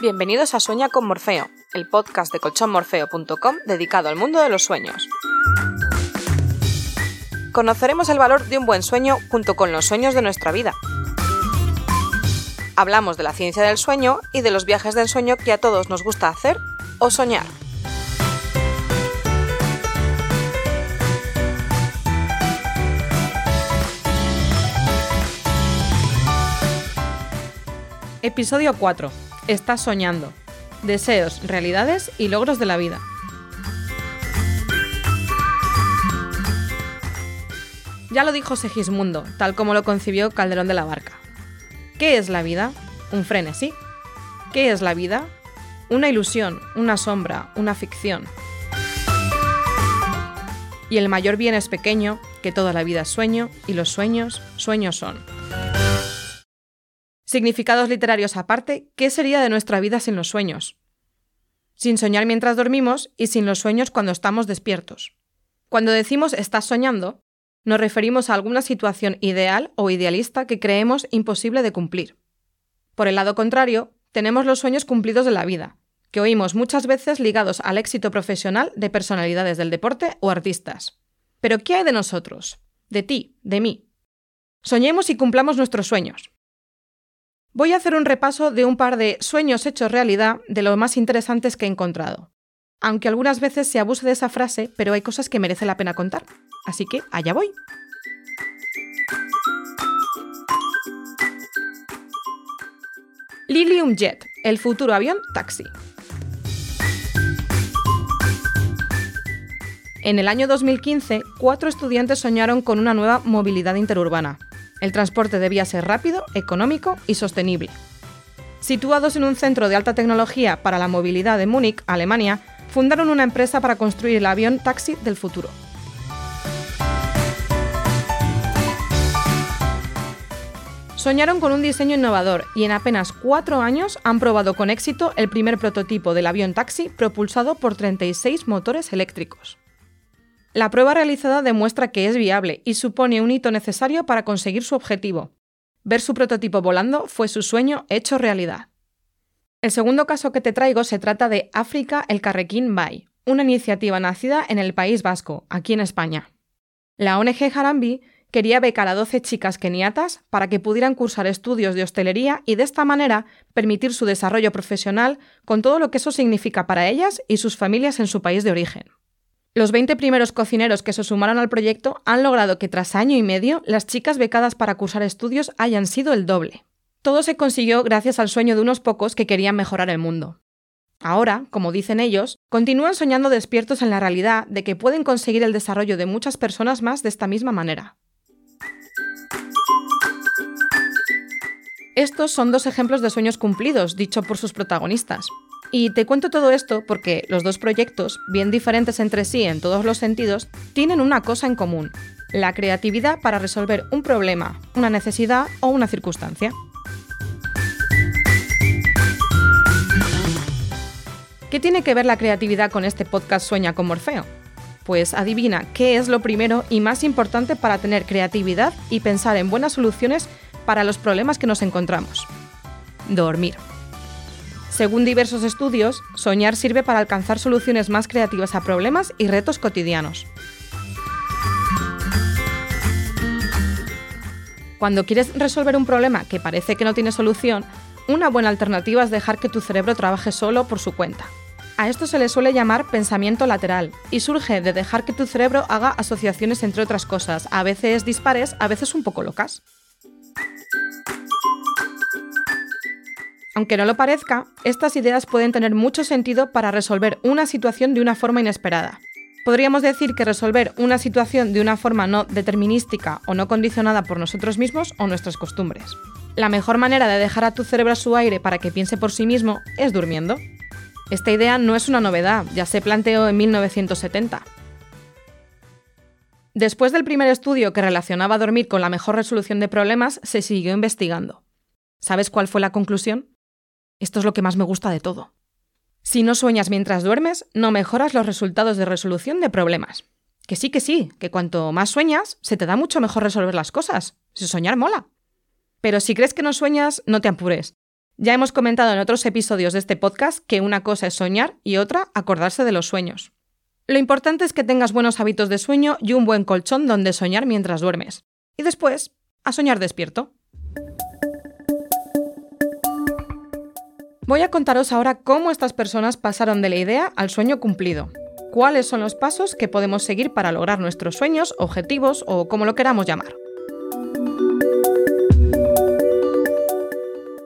Bienvenidos a Sueña con Morfeo, el podcast de colchonmorfeo.com dedicado al mundo de los sueños. Conoceremos el valor de un buen sueño junto con los sueños de nuestra vida. Hablamos de la ciencia del sueño y de los viajes del sueño que a todos nos gusta hacer o soñar. Episodio 4. Estás soñando. Deseos, realidades y logros de la vida. Ya lo dijo Segismundo, tal como lo concibió Calderón de la Barca. ¿Qué es la vida? Un frenesí. ¿Qué es la vida? Una ilusión, una sombra, una ficción. Y el mayor bien es pequeño, que toda la vida es sueño, y los sueños, sueños son. Significados literarios aparte, ¿qué sería de nuestra vida sin los sueños? Sin soñar mientras dormimos y sin los sueños cuando estamos despiertos. Cuando decimos estás soñando, nos referimos a alguna situación ideal o idealista que creemos imposible de cumplir. Por el lado contrario, tenemos los sueños cumplidos de la vida, que oímos muchas veces ligados al éxito profesional de personalidades del deporte o artistas. Pero ¿qué hay de nosotros? De ti, de mí. Soñemos y cumplamos nuestros sueños. Voy a hacer un repaso de un par de sueños hechos realidad de los más interesantes que he encontrado. Aunque algunas veces se abuse de esa frase, pero hay cosas que merece la pena contar. Así que allá voy. Lilium Jet, el futuro avión taxi. En el año 2015, cuatro estudiantes soñaron con una nueva movilidad interurbana, el transporte debía ser rápido, económico y sostenible. Situados en un centro de alta tecnología para la movilidad de Múnich, Alemania, fundaron una empresa para construir el avión taxi del futuro. Soñaron con un diseño innovador y en apenas cuatro años han probado con éxito el primer prototipo del avión taxi propulsado por 36 motores eléctricos. La prueba realizada demuestra que es viable y supone un hito necesario para conseguir su objetivo. Ver su prototipo volando fue su sueño hecho realidad. El segundo caso que te traigo se trata de África el Carrequín Bay, una iniciativa nacida en el País Vasco, aquí en España. La ONG Harambi quería becar a 12 chicas keniatas para que pudieran cursar estudios de hostelería y de esta manera permitir su desarrollo profesional con todo lo que eso significa para ellas y sus familias en su país de origen. Los 20 primeros cocineros que se sumaron al proyecto han logrado que tras año y medio las chicas becadas para cursar estudios hayan sido el doble. Todo se consiguió gracias al sueño de unos pocos que querían mejorar el mundo. Ahora, como dicen ellos, continúan soñando despiertos en la realidad de que pueden conseguir el desarrollo de muchas personas más de esta misma manera. Estos son dos ejemplos de sueños cumplidos, dicho por sus protagonistas. Y te cuento todo esto porque los dos proyectos, bien diferentes entre sí en todos los sentidos, tienen una cosa en común, la creatividad para resolver un problema, una necesidad o una circunstancia. ¿Qué tiene que ver la creatividad con este podcast Sueña con Morfeo? Pues adivina qué es lo primero y más importante para tener creatividad y pensar en buenas soluciones para los problemas que nos encontramos. Dormir. Según diversos estudios, soñar sirve para alcanzar soluciones más creativas a problemas y retos cotidianos. Cuando quieres resolver un problema que parece que no tiene solución, una buena alternativa es dejar que tu cerebro trabaje solo por su cuenta. A esto se le suele llamar pensamiento lateral y surge de dejar que tu cerebro haga asociaciones entre otras cosas, a veces dispares, a veces un poco locas. Aunque no lo parezca, estas ideas pueden tener mucho sentido para resolver una situación de una forma inesperada. Podríamos decir que resolver una situación de una forma no determinística o no condicionada por nosotros mismos o nuestras costumbres. La mejor manera de dejar a tu cerebro a su aire para que piense por sí mismo es durmiendo. Esta idea no es una novedad, ya se planteó en 1970. Después del primer estudio que relacionaba dormir con la mejor resolución de problemas, se siguió investigando. ¿Sabes cuál fue la conclusión? Esto es lo que más me gusta de todo. Si no sueñas mientras duermes, no mejoras los resultados de resolución de problemas. Que sí, que sí, que cuanto más sueñas, se te da mucho mejor resolver las cosas. Si soñar mola. Pero si crees que no sueñas, no te apures. Ya hemos comentado en otros episodios de este podcast que una cosa es soñar y otra acordarse de los sueños. Lo importante es que tengas buenos hábitos de sueño y un buen colchón donde soñar mientras duermes. Y después, a soñar despierto. Voy a contaros ahora cómo estas personas pasaron de la idea al sueño cumplido. Cuáles son los pasos que podemos seguir para lograr nuestros sueños, objetivos o como lo queramos llamar.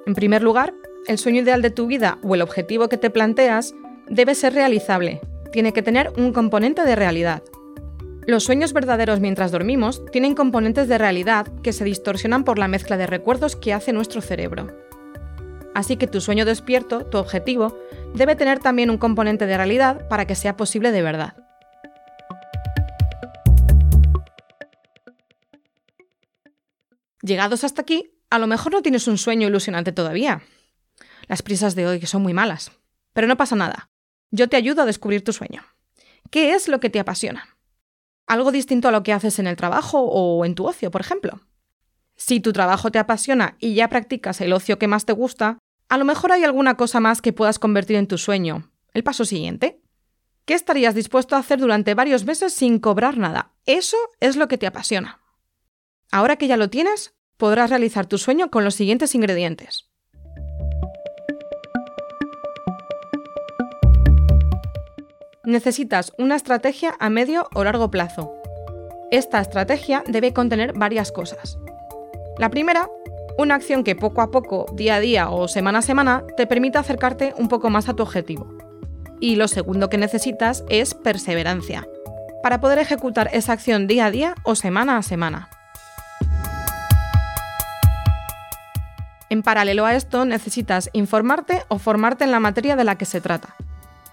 En primer lugar, el sueño ideal de tu vida o el objetivo que te planteas debe ser realizable, tiene que tener un componente de realidad. Los sueños verdaderos mientras dormimos tienen componentes de realidad que se distorsionan por la mezcla de recuerdos que hace nuestro cerebro. Así que tu sueño despierto, tu objetivo, debe tener también un componente de realidad para que sea posible de verdad. Llegados hasta aquí, a lo mejor no tienes un sueño ilusionante todavía. Las prisas de hoy son muy malas. Pero no pasa nada. Yo te ayudo a descubrir tu sueño. ¿Qué es lo que te apasiona? ¿Algo distinto a lo que haces en el trabajo o en tu ocio, por ejemplo? Si tu trabajo te apasiona y ya practicas el ocio que más te gusta, a lo mejor hay alguna cosa más que puedas convertir en tu sueño. El paso siguiente. ¿Qué estarías dispuesto a hacer durante varios meses sin cobrar nada? Eso es lo que te apasiona. Ahora que ya lo tienes, podrás realizar tu sueño con los siguientes ingredientes. Necesitas una estrategia a medio o largo plazo. Esta estrategia debe contener varias cosas. La primera, una acción que poco a poco, día a día o semana a semana, te permita acercarte un poco más a tu objetivo. Y lo segundo que necesitas es perseverancia, para poder ejecutar esa acción día a día o semana a semana. En paralelo a esto, necesitas informarte o formarte en la materia de la que se trata.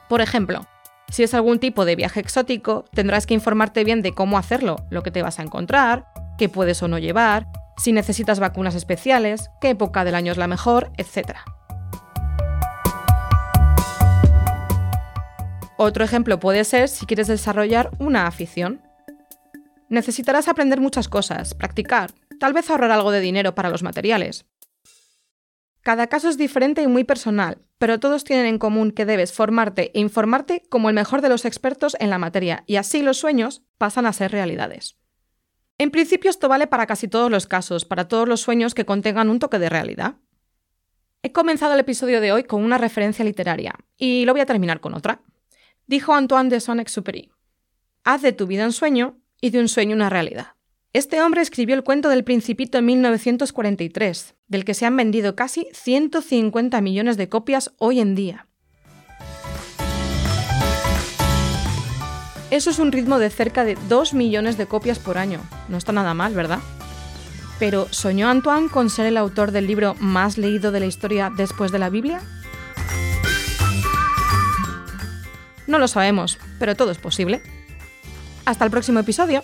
Por ejemplo, si es algún tipo de viaje exótico, tendrás que informarte bien de cómo hacerlo, lo que te vas a encontrar, qué puedes o no llevar, si necesitas vacunas especiales, qué época del año es la mejor, etc. Otro ejemplo puede ser si quieres desarrollar una afición. Necesitarás aprender muchas cosas, practicar, tal vez ahorrar algo de dinero para los materiales, cada caso es diferente y muy personal, pero todos tienen en común que debes formarte e informarte como el mejor de los expertos en la materia, y así los sueños pasan a ser realidades. En principio esto vale para casi todos los casos, para todos los sueños que contengan un toque de realidad. He comenzado el episodio de hoy con una referencia literaria, y lo voy a terminar con otra. Dijo Antoine de Saint-Exupéry, haz de tu vida un sueño y de un sueño una realidad. Este hombre escribió el cuento del Principito en 1943, del que se han vendido casi 150 millones de copias hoy en día. Eso es un ritmo de cerca de 2 millones de copias por año. No está nada mal, ¿verdad? Pero ¿soñó Antoine con ser el autor del libro más leído de la historia después de la Biblia? No lo sabemos, pero todo es posible. Hasta el próximo episodio.